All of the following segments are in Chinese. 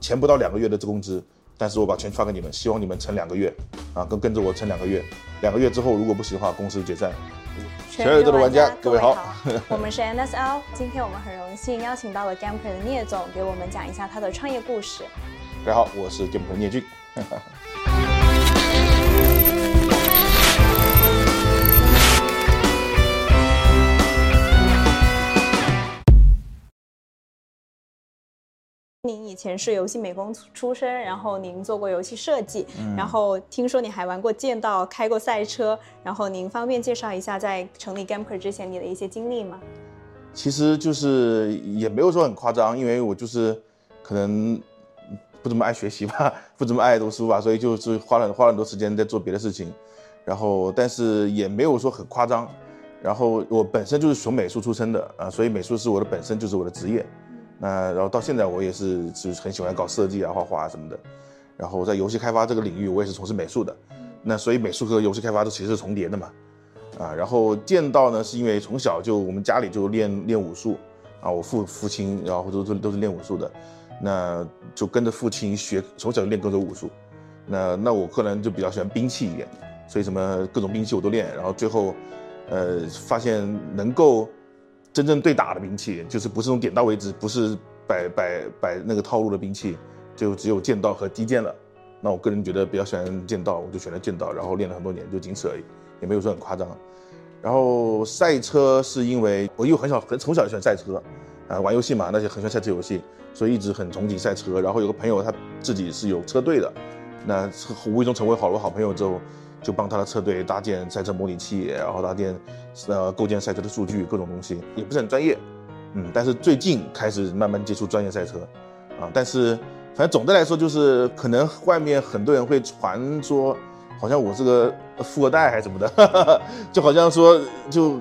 钱不到两个月的这工资，但是我把钱发给你们，希望你们撑两个月，啊，跟跟着我撑两个月，两个月之后如果不行的话，公司解散。全宇宙的玩家，各位好，我们是 NSL，今天我们很荣幸邀请到了 Gamper 的聂总，给我们讲一下他的创业故事。大家好，我是 Gamper 聂俊。您以前是游戏美工出身，然后您做过游戏设计，嗯、然后听说你还玩过剑道，开过赛车，然后您方便介绍一下在成立 Gamper 之前你的一些经历吗？其实就是也没有说很夸张，因为我就是可能不怎么爱学习吧，不怎么爱读书吧，所以就是花了花了很多时间在做别的事情，然后但是也没有说很夸张，然后我本身就是学美术出身的啊，所以美术是我的本身就是我的职业。那然后到现在我也是就是很喜欢搞设计啊、画画啊什么的，然后在游戏开发这个领域我也是从事美术的，那所以美术和游戏开发都其实是重叠的嘛，啊，然后剑道呢是因为从小就我们家里就练练武术，啊，我父父亲然后都都都是练武术的，那就跟着父亲学，从小就练各种武术，那那我个人就比较喜欢兵器一点，所以什么各种兵器我都练，然后最后，呃，发现能够。真正对打的兵器就是不是用点到为止，不是摆摆摆那个套路的兵器，就只有剑道和击剑了。那我个人觉得比较喜欢剑道，我就选了剑道，然后练了很多年，就仅此而已，也没有说很夸张。然后赛车是因为我又很小很从小就喜欢赛车，啊，玩游戏嘛，那就很喜欢赛车游戏，所以一直很憧憬赛车。然后有个朋友他自己是有车队的，那无意中成为好多好朋友之后。就帮他的车队搭建赛车模拟器，然后搭建，呃，构建赛车的数据，各种东西也不是很专业，嗯，但是最近开始慢慢接触专业赛车，啊，但是反正总的来说就是可能外面很多人会传说，好像我是个富二代还是什么的，就好像说就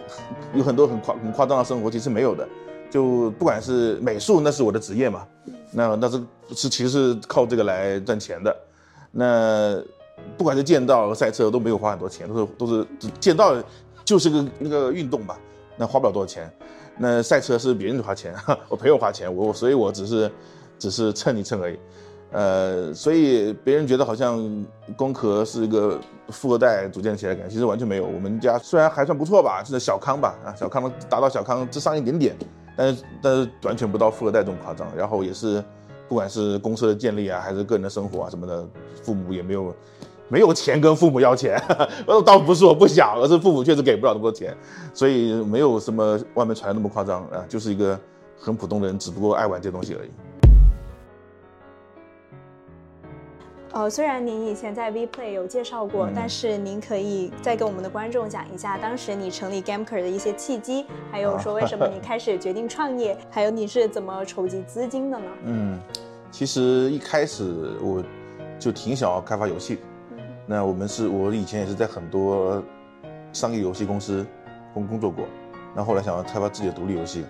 有很多很夸很夸张的生活，其实没有的，就不管是美术，那是我的职业嘛，那那是是其实是靠这个来赚钱的，那。不管是剑道和赛车都没有花很多钱，都是都是剑道就是个那个运动吧，那花不了多少钱。那赛车是别人花钱，我朋友花钱，我所以我只是只是蹭一蹭而已。呃，所以别人觉得好像攻壳是一个富二代组建起来感，其实完全没有。我们家虽然还算不错吧，是小康吧，啊，小康能达到小康之上一点点，但是但是完全不到富二代这么夸张。然后也是。不管是公司的建立啊，还是个人的生活啊什么的，父母也没有没有钱跟父母要钱，倒不是我不想，而是父母确实给不了那么多钱，所以没有什么外面传的那么夸张啊，就是一个很普通的人，只不过爱玩这东西而已。呃，虽然您以前在 Vplay 有介绍过，嗯，但是您可以再跟我们的观众讲一下，当时你成立 Gamker 的一些契机，还有说为什么你 开始决定创业，还有你是怎么筹集资金的呢？嗯，其实一开始我就挺想要开发游戏，嗯，那我们是我以前也是在很多商业游戏公司工工作过，那后来想要开发自己的独立游戏，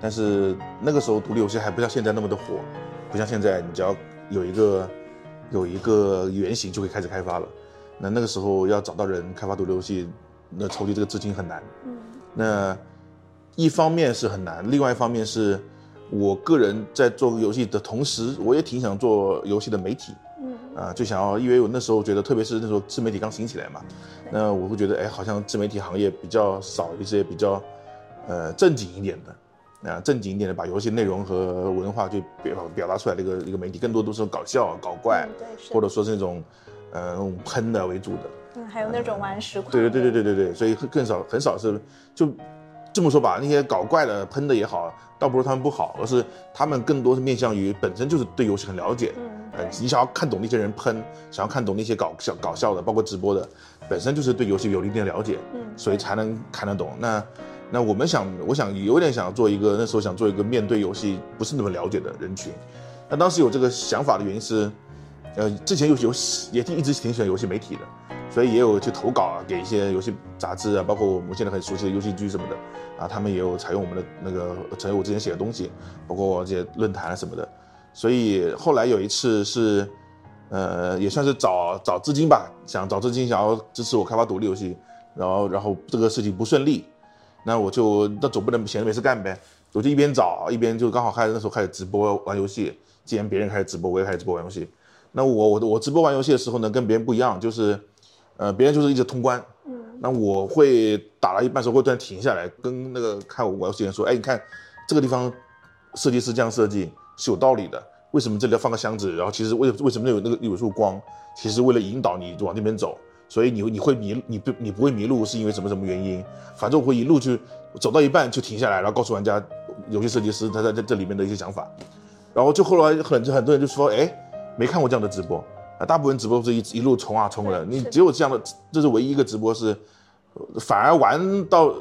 但是那个时候独立游戏还不像现在那么的火，不像现在你只要有一个。有一个原型就可以开始开发了，那那个时候要找到人开发独立游戏，那筹集这个资金很难。嗯，那一方面是很难，另外一方面是我个人在做游戏的同时，我也挺想做游戏的媒体。嗯，啊，就想要，因为我那时候觉得，特别是那时候自媒体刚兴起来嘛，那我会觉得，哎，好像自媒体行业比较少一些比较，呃，正经一点的。啊，正经一点的，把游戏内容和文化就表表达出来的一个一个媒体，更多都是搞笑、搞怪，嗯、或者说是那种，呃，那种喷的为主的。嗯，还有那种玩实况。对对对对对对对，所以更少很少是，就这么说吧，那些搞怪的喷的也好，倒不是他们不好，而是他们更多是面向于本身就是对游戏很了解。嗯。呃，你想要看懂那些人喷，想要看懂那些搞笑搞笑的，包括直播的，本身就是对游戏有一定的了解。嗯。所以才能看得懂。那。那我们想，我想有点想做一个，那时候想做一个面对游戏不是那么了解的人群。那当时有这个想法的原因是，呃，之前游戏游戏也一直挺喜欢游戏媒体的，所以也有去投稿啊，给一些游戏杂志啊，包括我们现在很熟悉的游戏剧什么的啊，他们也有采用我们的那个，采用我之前写的东西，包括这些论坛什么的。所以后来有一次是，呃，也算是找找资金吧，想找资金，想要支持我开发独立游戏，然后然后这个事情不顺利。那我就那总不能闲着没事干呗，我就一边找一边就刚好开始那时候开始直播玩游戏。既然别人开始直播，我也开始直播玩游戏。那我我我直播玩游戏的时候呢，跟别人不一样，就是，呃，别人就是一直通关，嗯，那我会打了一半时候会突然停下来，跟那个看我玩游戏的人说，哎，你看这个地方设计师这样设计是有道理的，为什么这里要放个箱子？然后其实为为什么有那个有束光？其实为了引导你往那边走，所以你你会迷你不你不会迷路是因为什么什么原因？反正我会一路去走到一半就停下来，然后告诉玩家游戏设计师他在这这里面的一些想法，然后就后来很很多人就说，哎。没看过这样的直播啊，大部分直播都是一一路冲啊冲的，你只有这样的，这是唯一一个直播是，反而玩到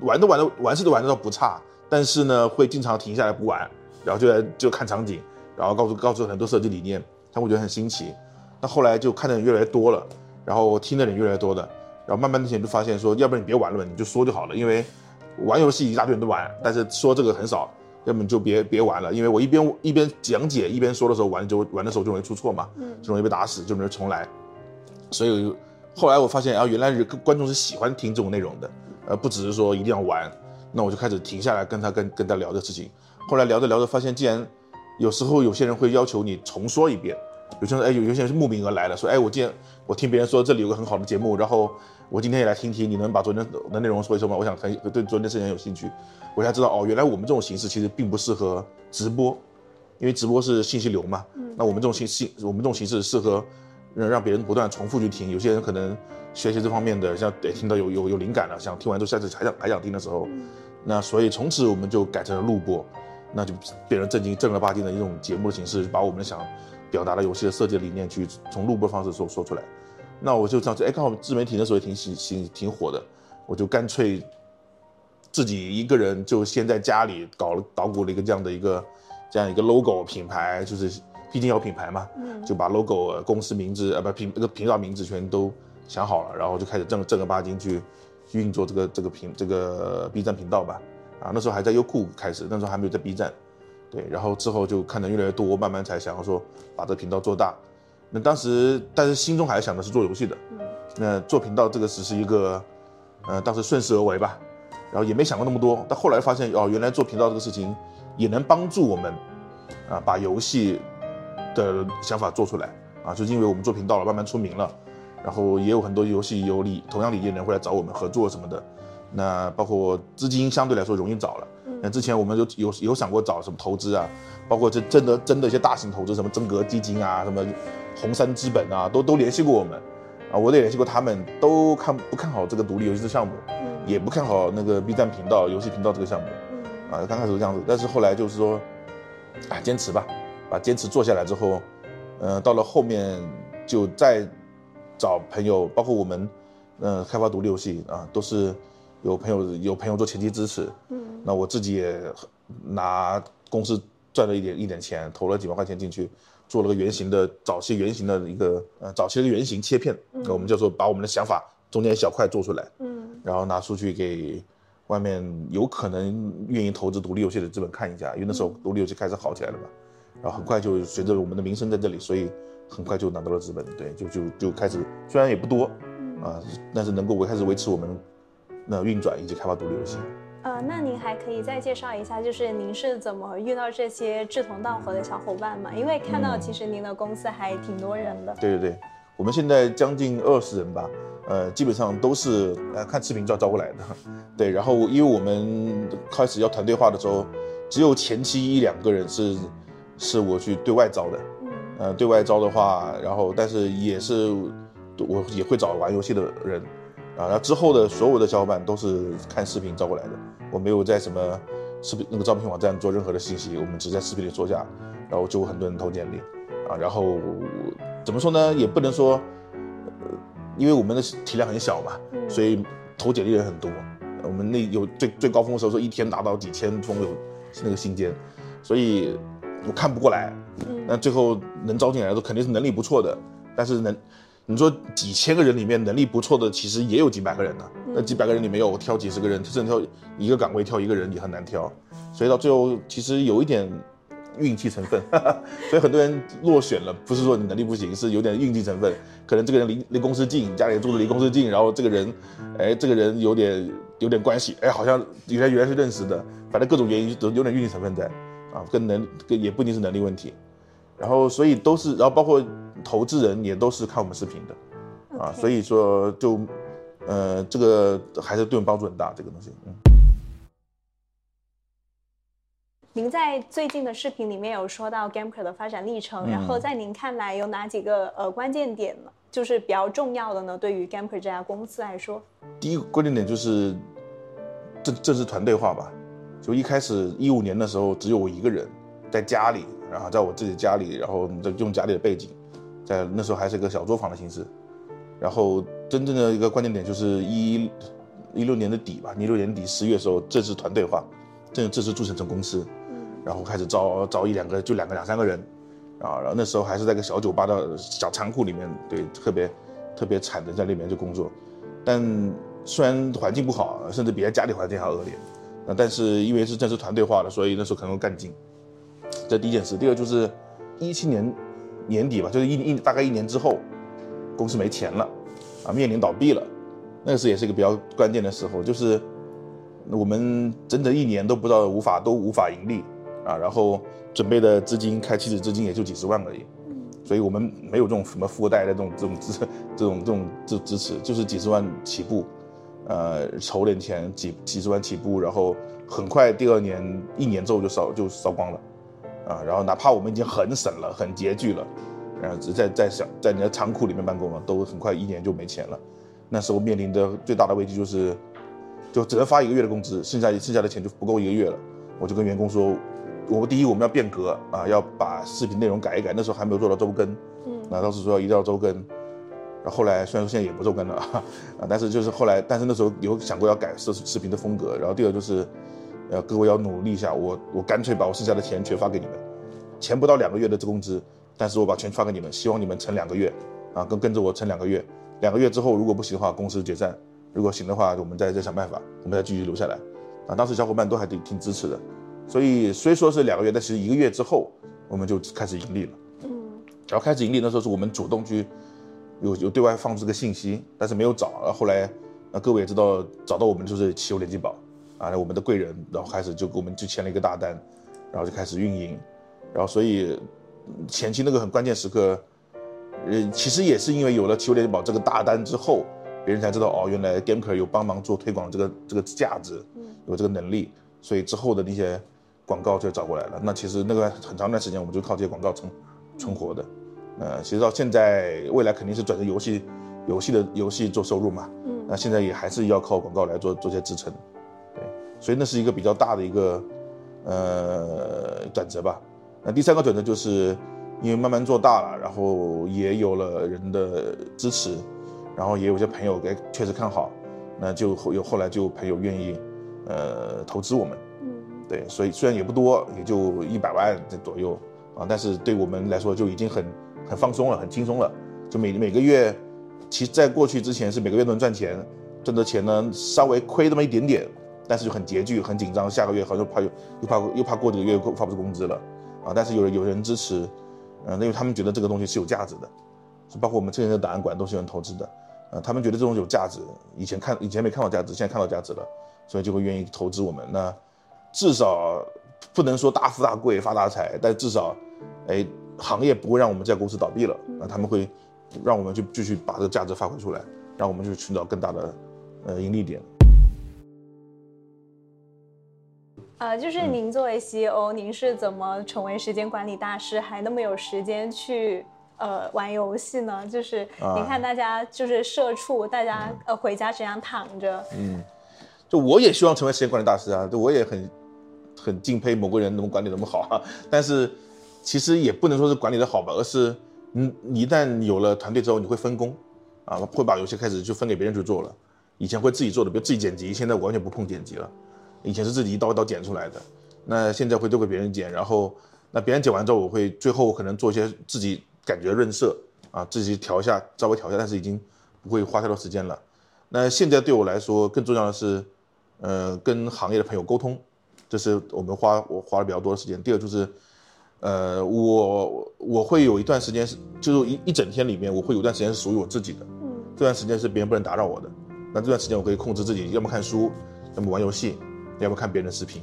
玩都玩的玩是都玩的倒不差，但是呢会经常停下来不玩，然后就来就看场景，然后告诉告诉很多设计理念，他会觉得很新奇。那后来就看的人越来越多了，然后听的人越来越多的，然后慢慢的就发现说，要不然你别玩了吧，你就说就好了，因为玩游戏一大堆人都玩，但是说这个很少。要么就别别玩了，因为我一边一边讲解一边说的时候玩就玩的时候就容易出错嘛，嗯，就容易被打死，就容易重来。所以后来我发现啊，原来是观众是喜欢听这种内容的，呃，不只是说一定要玩。那我就开始停下来跟他跟跟他聊这事情。后来聊着聊着发现，既然有时候有些人会要求你重说一遍，有些人哎有有些人是慕名而来的，说哎我今天我听别人说这里有个很好的节目，然后我今天也来听听，你能把昨天的内容说一说吗？我想很对昨天的事情很有兴趣。我才知道哦，原来我们这种形式其实并不适合直播，因为直播是信息流嘛。嗯。那我们这种形式，我们这种形式适合让让别人不断重复去听。有些人可能学习这方面的，像得听到有有有灵感了，想听完之后下次还想还想听的时候，嗯、那所以从此我们就改成了录播，那就变成正经正儿八经的一种节目的形式，把我们想表达的游戏的设计的理念去从录播方式说说出来。那我就这样子，哎，刚好自媒体那时候也挺挺挺挺火的，我就干脆。自己一个人就先在家里搞了捣鼓了一个这样的一个这样一个 logo 品牌，就是毕竟要品牌嘛，嗯，就把 logo 公司名字啊不频那个频道名字全都想好了，然后就开始正正儿八经去运作这个这个频这个 B 站频道吧，啊那时候还在优酷开始，那时候还没有在 B 站，对，然后之后就看的越来越多，慢慢才想要说把这频道做大，那当时但是心中还是想的是做游戏的，嗯，那做频道这个只是一个，呃当时顺势而为吧。然后也没想过那么多，但后来发现哦，原来做频道这个事情也能帮助我们，啊，把游戏的想法做出来啊，就是因为我们做频道了，慢慢出名了，然后也有很多游戏有理同样理念的人会来找我们合作什么的，那包括资金相对来说容易找了。那之前我们有有有想过找什么投资啊，包括这真的真的一些大型投资，什么真格基金啊，什么红杉资本啊，都都联系过我们，啊，我也联系过他们，都看不看好这个独立游戏的项目。也不看好那个 B 站频道、游戏频道这个项目，啊，刚开始是这样子，但是后来就是说，啊，坚持吧，把坚持做下来之后，嗯、呃，到了后面就再找朋友，包括我们，嗯、呃，开发独立游戏啊，都是有朋友有朋友做前期支持，嗯，那我自己也拿公司赚了一点一点钱，投了几万块钱进去，做了个原型的早期原型的一个呃早期的原型切片，那我们叫做把我们的想法中间一小块做出来，嗯。然后拿出去给外面有可能愿意投资独立游戏的资本看一下，因为那时候独立游戏开始好起来了嘛。然后很快就随着我们的名声在这里，所以很快就拿到了资本。对，就就就开始，虽然也不多，啊，但是能够维开始维持我们那运转以及开发独立游戏。呃，那您还可以再介绍一下，就是您是怎么遇到这些志同道合的小伙伴吗？因为看到其实您的公司还挺多人的。嗯、对对对，我们现在将近二十人吧。呃，基本上都是呃看视频招招过来的，对。然后因为我们开始要团队化的时候，只有前期一两个人是是我去对外招的，呃，对外招的话，然后但是也是我也会找玩游戏的人，啊，那之后的所有的小伙伴都是看视频招过来的，我没有在什么视频那个招聘网站做任何的信息，我们只在视频里说下，然后就很多人投简历，啊，然后怎么说呢，也不能说。呃因为我们的体量很小嘛，所以投简历的人很多。我们那有最最高峰的时候，说一天达到几千封有那个信件，所以我看不过来。那最后能招进来的都肯定是能力不错的，但是能你说几千个人里面能力不错的，其实也有几百个人呢。那几百个人里面有我挑几十个人，甚至挑一个岗位挑一个人也很难挑。所以到最后其实有一点运气成分，所以很多人落选了，不是说你能力不行，是有点运气成分。可能这个人离离公司近，家里住的离公司近，然后这个人，哎，这个人有点有点关系，哎，好像原来原来是认识的，反正各种原因都有点运气成分在，啊，跟能跟也不一定是能力问题。然后所以都是，然后包括投资人也都是看我们视频的，啊，所以说就，呃，这个还是对我们帮助很大，这个东西，嗯。您在最近的视频里面有说到 GAMECRE 的发展历程，嗯、然后在您看来有哪几个呃关键点呢？就是比较重要的呢？对于 GAMECRE 这家公司来说，第一个关键点就是正正式团队化吧。就一开始一五年的时候，只有我一个人在家里，然后在我自己家里，然后用家里的背景，在那时候还是一个小作坊的形式。然后真正的一个关键点就是一一六年的底吧，一六年底十月的时候正式团队化，正正式注册成公司。然后开始招招一两个，就两个两三个人，啊，然后那时候还是在个小酒吧的小仓库里面，对，特别特别惨的在里面就工作，但虽然环境不好，甚至比在家里环境还恶劣，啊，但是因为是正式团队化的，所以那时候可能会干劲。这第一件事，第二就是一七年年底吧，就是一一大概一年之后，公司没钱了，啊，面临倒闭了，那个时候也是一个比较关键的时候，就是我们整整一年都不知道无法都无法盈利。啊，然后准备的资金开起始资金也就几十万而已，所以我们没有这种什么富二代的这种这种支 这种这种支支持，就是几十万起步，呃，筹点钱几几十万起步，然后很快第二年一年之后就烧就烧光了，啊，然后哪怕我们已经很省了很拮据了，然后只在在小在你的仓库里面办公了，都很快一年就没钱了，那时候面临的最大的危机就是，就只能发一个月的工资，剩下剩下的钱就不够一个月了，我就跟员工说。我们第一，我们要变革啊，要把视频内容改一改。那时候还没有做到周更，嗯，那当时说一定要周更，然后后来虽然说现在也不周更了啊，但是就是后来，但是那时候有想过要改视视频的风格。然后第二就是，呃，各位要努力一下，我我干脆把我剩下的钱全发给你们，钱不到两个月的这工资，但是我把钱发给你们，希望你们撑两个月，啊，跟跟着我撑两个月，两个月之后如果不行的话，公司解散；如果行的话，我们再再想办法，我们再继续留下来。啊，当时小伙伴都还挺挺支持的。所以虽说是两个月，但其实一个月之后我们就开始盈利了。嗯，然后开始盈利那时候是我们主动去有有对外放出这个信息，但是没有找。然后后来，那各位也知道，找到我们就是奇优联金宝啊，我们的贵人，然后开始就给我们就签了一个大单，然后就开始运营。然后所以前期那个很关键时刻，呃，其实也是因为有了奇优联机宝这个大单之后，别人才知道哦，原来 GAMECRE 有帮忙做推广这个这个价值，有这个能力，所以之后的那些。广告就找过来了，那其实那个很长一段时间我们就靠这些广告存存活的，呃，其实到现在未来肯定是转成游戏，游戏的游戏做收入嘛，嗯，那现在也还是要靠广告来做做些支撑，对，所以那是一个比较大的一个呃转折吧。那第三个转折就是因为慢慢做大了，然后也有了人的支持，然后也有些朋友给确实看好，那就有后来就朋友愿意呃投资我们。对，所以虽然也不多，也就一百万这左右啊，但是对我们来说就已经很很放松了，很轻松了。就每每个月，其实在过去之前是每个月都能赚钱，挣的钱呢稍微亏那么一点点，但是就很拮据，很紧张，下个月好像怕又又怕又怕过几个月发不出工资了啊。但是有人有人支持，嗯，因为他们觉得这个东西是有价值的，是包括我们这边的档案馆都是有人投资的，呃，他们觉得这种有价值，以前看以前没看到价值，现在看到价值了，所以就会愿意投资我们那。至少不能说大富大贵发大财，但至少，哎，行业不会让我们这家公司倒闭了。那他们会让我们去继续把这个价值发挥出来，让我们去寻找更大的呃盈利点。呃，就是您作为 CEO，您是怎么成为时间管理大师，还那么有时间去呃玩游戏呢？就是你看大家就是社畜，大家呃回家只想躺着。嗯，就我也希望成为时间管理大师啊，就我也很。很敬佩某个人能管理那么好啊，但是其实也不能说是管理的好吧，而是你一旦有了团队之后，你会分工啊，会把游戏开始就分给别人去做了。以前会自己做的，比如自己剪辑，现在完全不碰剪辑了。以前是自己一刀一刀剪出来的，那现在会都给别人剪，然后那别人剪完之后，我会最后可能做一些自己感觉润色啊，自己调一下，稍微调一下，但是已经不会花太多时间了。那现在对我来说更重要的是，呃，跟行业的朋友沟通。这是我们花我花了比较多的时间。第二就是，呃，我我会有一段时间是，就是一一整天里面，我会有一段时间是属于我自己的。嗯，这段时间是别人不能打扰我的。那这段时间我可以控制自己，要么看书，要么玩游戏，要不要看别人的视频。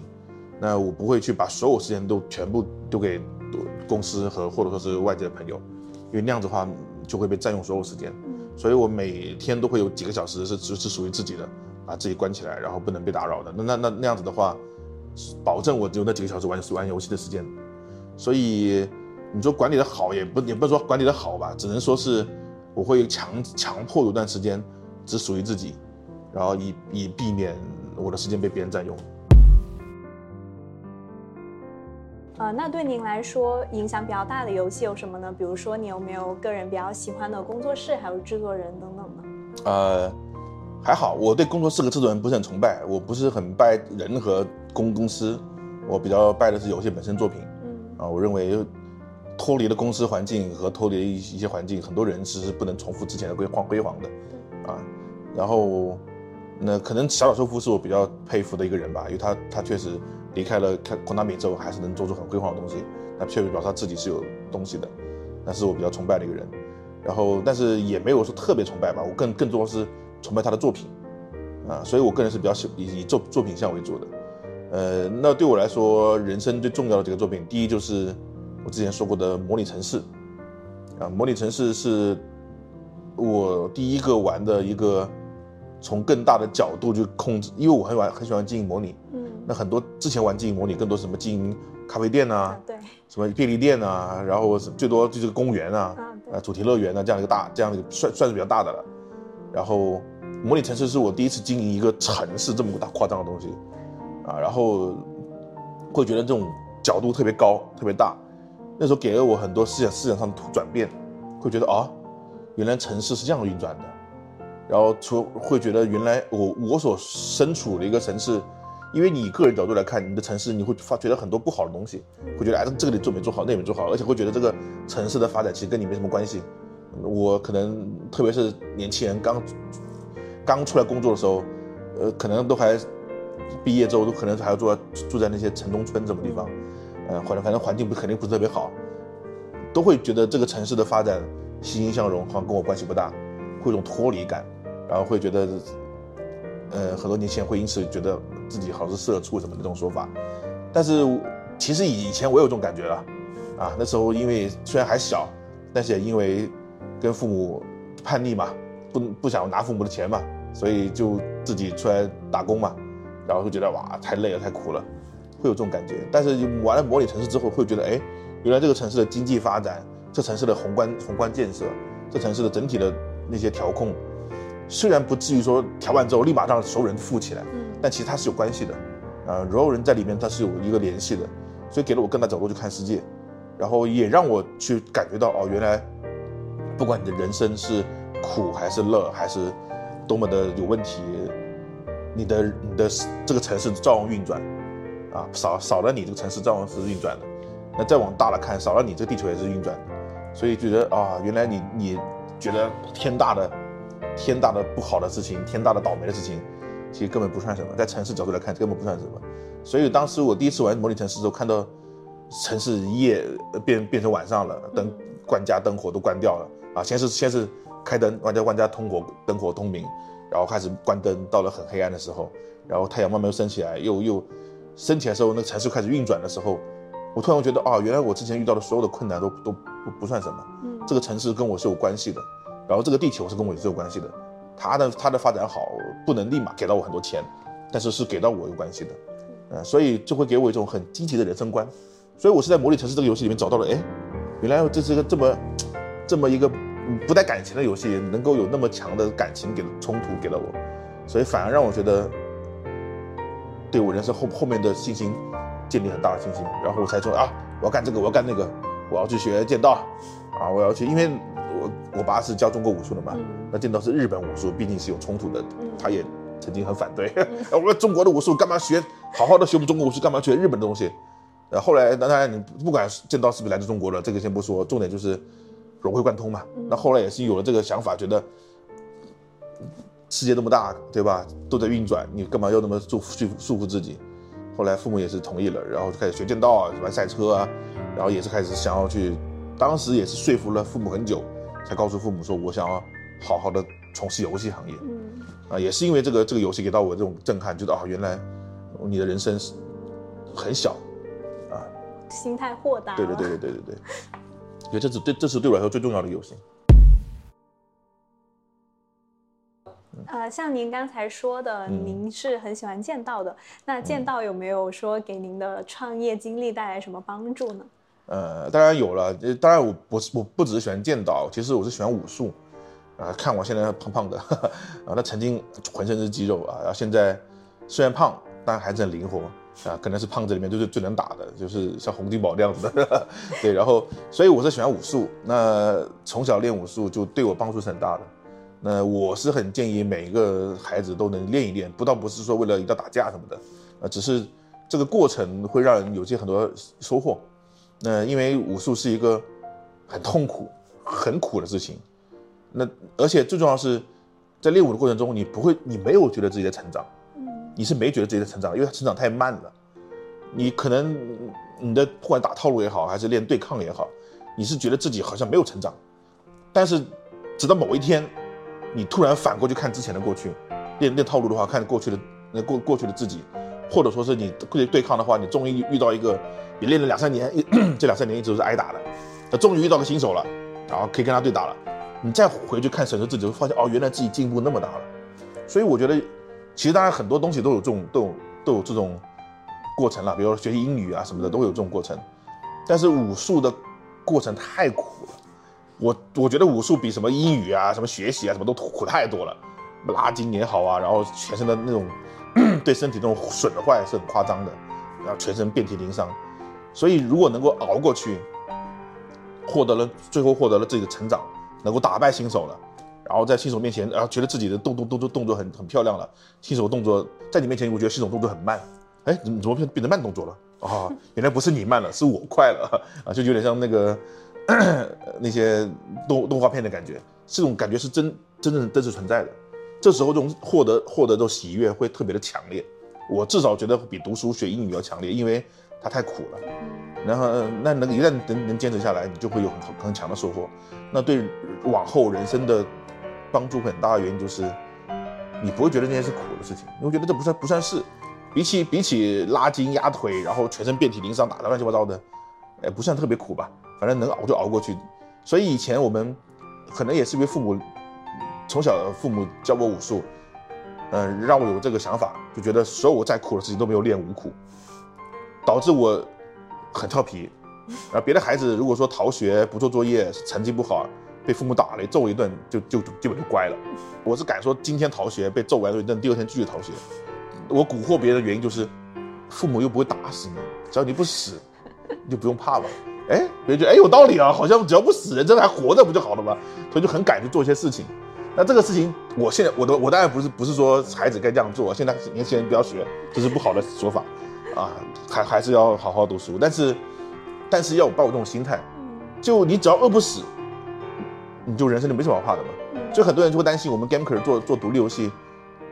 那我不会去把所有时间都全部丢给公司和或者说是外界的朋友，因为那样子的话就会被占用所有时间。所以我每天都会有几个小时是只是属于自己的，把自己关起来，然后不能被打扰的。那那那那样子的话，保证我只有那几个小时玩玩游戏的时间。所以你说管理的好也不也不是说管理的好吧，只能说是我会强强迫有段时间只属于自己，然后以以避免我的时间被别人占用。呃，那对您来说影响比较大的游戏有什么呢？比如说你有没有个人比较喜欢的工作室，还有制作人等等呢？呃，还好，我对工作室和制作人不是很崇拜，我不是很拜人和公公司，我比较拜的是游戏本身作品。嗯，啊，我认为脱离了公司环境和脱离一一些环境，很多人是不能重复之前的辉煌辉煌的。对，啊，然后那可能小岛秀夫是我比较佩服的一个人吧，因为他他确实。离开了看孔纳米之后，还是能做出很辉煌的东西，那确实表示他自己是有东西的，那是我比较崇拜的一个人。然后，但是也没有说特别崇拜吧，我更更多的是崇拜他的作品，啊，所以我个人是比较喜以以作作品向为主的。呃，那对我来说，人生最重要的几个作品，第一就是我之前说过的《模拟城市》，啊，《模拟城市》是我第一个玩的一个从更大的角度去控制，因为我很玩很喜欢经营模拟。嗯那很多之前玩经营模拟，更多是什么经营咖啡店呐、啊啊，对，什么便利店啊，然后最多就是个公园啊，啊，主题乐园啊，这样一个大，这样一个算算是比较大的了。然后模拟城市是我第一次经营一个城市这么大夸张的东西，啊，然后会觉得这种角度特别高，特别大。那时候给了我很多思想思想上的转变，会觉得啊，原来城市是这样运转的。然后除会觉得原来我我所身处的一个城市。因为你个人角度来看，你的城市你会发觉得很多不好的东西，会觉得哎，这个你做没做好，那没做好，而且会觉得这个城市的发展其实跟你没什么关系。我可能特别是年轻人刚刚出来工作的时候，呃，可能都还毕业之后都可能还要住住在那些城中村什么地方，呃，反正反正环境不肯定不是特别好，都会觉得这个城市的发展欣欣向荣，好像跟我关系不大，会有种脱离感，然后会觉得。呃，很多年轻人会因此觉得自己好像是社畜什么的这种说法，但是其实以前我有这种感觉了，啊，那时候因为虽然还小，但是也因为跟父母叛逆嘛，不不想拿父母的钱嘛，所以就自己出来打工嘛，然后就觉得哇，太累了，太苦了，会有这种感觉。但是玩了模拟城市之后，会觉得哎，原来这个城市的经济发展，这城市的宏观宏观建设，这城市的整体的那些调控。虽然不至于说调完之后立马让所有人富起来，嗯，但其实它是有关系的，啊，所有人在里面它是有一个联系的，所以给了我更大角度去看世界，然后也让我去感觉到哦，原来不管你的人生是苦还是乐，还是多么的有问题，你的你的这个城市照样运转，啊，少少了你这个城市照样是运转的，那再往大了看，少了你这个地球也是运转的，所以觉得啊，原来你你觉得天大的。天大的不好的事情，天大的倒霉的事情，其实根本不算什么。在城市角度来看，根本不算什么。所以当时我第一次玩模拟城市的时候，看到城市一夜变变成晚上了，灯万家灯火都关掉了啊！先是先是开灯，万家万家通火，灯火通明，然后开始关灯，到了很黑暗的时候，然后太阳慢慢又升起来，又又升起来的时候，那个城市开始运转的时候，我突然觉得啊，原来我之前遇到的所有的困难都都不不算什么。这个城市跟我是有关系的。然后这个地球是跟我也是有关系的，它的它的发展好不能立马给到我很多钱，但是是给到我有关系的，呃，所以就会给我一种很积极的人生观，所以我是在模拟城市这个游戏里面找到了，哎，原来这是一个这么这么一个不带感情的游戏，能够有那么强的感情给冲突给了我，所以反而让我觉得对我人生后后面的信心建立很大的信心，然后我才说啊，我要干这个，我要干那个，我要去学剑道，啊，我要去，因为。我我爸是教中国武术的嘛，嗯、那剑道是日本武术，毕竟是有冲突的，嗯、他也曾经很反对。嗯、我说中国的武术干嘛学？好好的学我们中国武术干嘛学日本的东西？呃，后来当然你不管剑道是不是来自中国的，这个先不说，重点就是融会贯通嘛。嗯、那后来也是有了这个想法，觉得世界那么大，对吧？都在运转，你干嘛要那么束束束缚自己？后来父母也是同意了，然后就开始学剑道啊，玩赛车啊，然后也是开始想要去，当时也是说服了父母很久，才告诉父母说我想要好好的从事游戏行业。嗯，啊，也是因为这个这个游戏给到我这种震撼，觉得啊，原来你的人生是很小，啊，心态豁达。对对对对对对对，这是对这是对我来说最重要的游戏。呃，像您刚才说的，您是很喜欢剑道的。嗯、那剑道有没有说给您的创业经历带来什么帮助呢？呃，当然有了。当然我不是我不只是喜欢剑道，其实我是喜欢武术。啊、看我现在胖胖的，呵 呵啊，那曾经浑身是肌肉啊，然后现在虽然胖，但还是很灵活啊，可能是胖子里面就是最能打的，就是像洪金宝这样子的。呵呵对，然后所以我是喜欢武术。那从小练武术就对我帮助是很大的。那我是很建议每一个孩子都能练一练，不倒不是说为了一定要打架什么的，呃，只是这个过程会让人有些很多收获。那因为武术是一个很痛苦、很苦的事情，那而且最重要是在练武的过程中，你不会，你没有觉得自己在成长，你是没觉得自己在成长，因为它成长太慢了。你可能你的不管打套路也好，还是练对抗也好，你是觉得自己好像没有成长，但是直到某一天。你突然反过去看之前的过去，练练套路的话，看过去的那过过去的自己，或者说是你对对抗的话，你终于遇到一个也练了两三年，这两三年一直都是挨打的，那终于遇到个新手了，然后可以跟他对打了，你再回去看审视自己，会发现哦，原来自己进步那么大了。所以我觉得，其实当然很多东西都有这种都有都有这种过程了，比如说学习英语啊什么的都会有这种过程，但是武术的过程太苦了。我我觉得武术比什么英语啊、什么学习啊、什么都苦太多了，拉筋也好啊，然后全身的那种 对身体那种损坏是很夸张的，然后全身遍体鳞伤。所以如果能够熬过去，获得了最后获得了自己的成长，能够打败新手了，然后在新手面前，然后觉得自己的动动动作动作很很漂亮了，新手动作在你面前，我觉得新手动作很慢，哎，怎么怎么变变成慢动作了？啊、原来不是你慢了，是我快了啊，就有点像那个。那些动动画片的感觉，这种感觉是真真正真实存在的。这时候这种获得获得这种喜悦会特别的强烈。我至少觉得比读书学英语要强烈，因为它太苦了。然后那能一旦能能坚持下来，你就会有很很强的收获。那对往后人生的帮助很大的原因就是，你不会觉得那件是苦的事情，你会觉得这不算不算是。比起比起拉筋压腿，然后全身遍体鳞伤，打得乱七八糟的，哎，不算特别苦吧。反正能熬就熬过去，所以以前我们可能也是因为父母从小父母教我武术，嗯，让我有这个想法，就觉得所有我再苦的事情都没有练武苦，导致我很调皮。然后别的孩子如果说逃学不做作业，成绩不好，被父母打了揍一顿，就就基本就乖了。我是敢说今天逃学被揍完了一顿，第二天继续逃学。我蛊惑别人的原因就是，父母又不会打死你，只要你不死，你就不用怕了。哎，别人觉得哎有道理啊，好像只要不死，人真的还活着不就好了吗？所以就很敢去做一些事情。那这个事情，我现在我的我当然不是不是说孩子该这样做，现在年轻人不要学，这是不好的说法啊，还还是要好好读书。但是，但是要抱这种心态，就你只要饿不死，你就人生就没什么好怕的嘛。就很多人就会担心，我们 GameCore 做做独立游戏，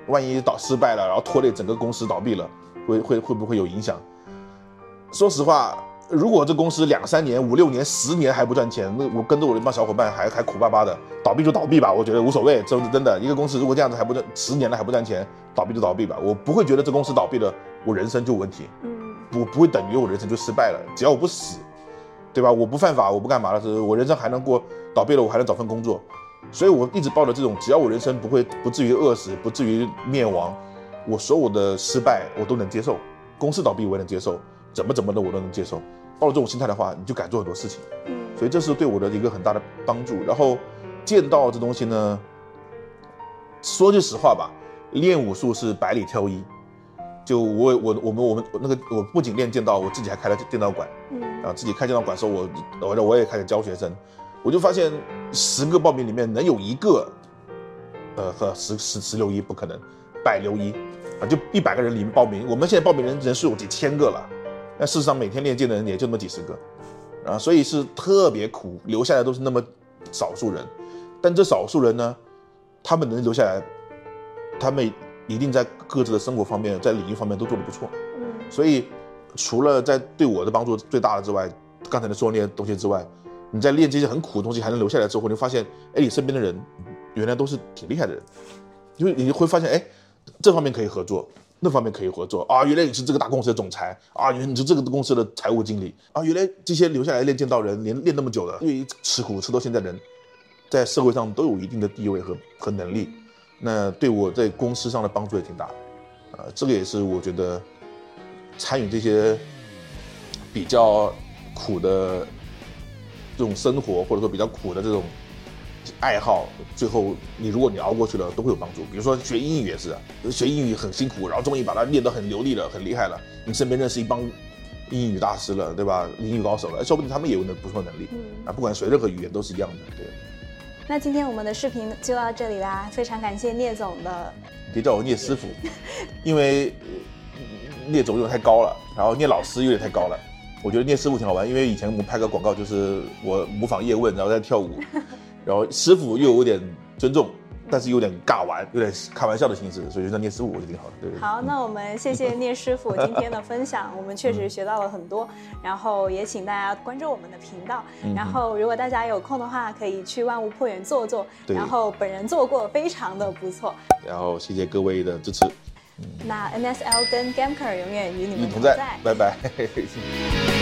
万一倒失败了，然后拖累整个公司倒闭了，会会会不会有影响？说实话。如果这公司两三年、五六年、十年还不赚钱，那我跟着我的一帮小伙伴还还苦巴巴的，倒闭就倒闭吧，我觉得无所谓。真真的，一个公司如果这样子还不赚，十年了还不赚钱，倒闭就倒闭吧，我不会觉得这公司倒闭了，我人生就有问题。嗯，不不会等于我人生就失败了，只要我不死，对吧？我不犯法，我不干嘛了，是我人生还能过，倒闭了我还能找份工作，所以我一直抱着这种，只要我人生不会不至于饿死，不至于灭亡，我所有的失败我都能接受，公司倒闭我也能接受，怎么怎么的我都能接受。抱着这种心态的话，你就敢做很多事情，所以这是对我的一个很大的帮助。然后，剑道这东西呢，说句实话吧，练武术是百里挑一。就我我我们我们那个我不仅练剑道，我自己还开了剑道馆，啊，自己开剑道馆时候，我我我也开始教学生，我就发现十个报名里面能有一个，呃和十十十留一不可能，百留一，啊，就一百个人里面报名，我们现在报名人人数有几千个了。但事实上，每天练剑的人也就那么几十个，啊，所以是特别苦，留下来都是那么少数人。但这少数人呢，他们能留下来，他们一定在各自的生活方面，在领域方面都做得不错。所以除了在对我的帮助最大的之外，刚才的说那些东西之外，你在练这些很苦的东西还能留下来之后，你发现，哎，你身边的人原来都是挺厉害的人，因为你会发现，哎，这方面可以合作。那方面可以合作啊！原来你是这个大公司的总裁啊！原来你是这个公司的财务经理啊！原来这些留下来练剑道人，连练那么久的，因为吃苦吃到现在的人，在社会上都有一定的地位和和能力，那对我在公司上的帮助也挺大的，呃，这个也是我觉得参与这些比较苦的这种生活，或者说比较苦的这种。爱好，最后你如果你熬过去了，都会有帮助。比如说学英语也是，学英语很辛苦，然后终于把它练得很流利了，很厉害了。你身边认识一帮英语大师了，对吧？英语高手了，说不定他们也有那不错能力。嗯啊，不管学任何语言都是一样的。对。那今天我们的视频就到这里啦，非常感谢聂总的。别叫我聂师傅，因为聂总有点太高了，然后聂老师有点太高了。我觉得聂师傅挺好玩，因为以前我们拍个广告，就是我模仿叶问，然后在跳舞。然后师傅又有点尊重，但是有点尬玩，有点开玩笑的心思，所以就叫聂师傅我觉得挺好的。对，好，那我们谢谢 聂师傅今天的分享，我们确实学到了很多，然后也请大家关注我们的频道，然后如果大家有空的话，可以去万物破园坐坐，然后本人做过，非常的不错。然后谢谢各位的支持。那 NSL 跟 Gamker 永远与你们同在，拜拜。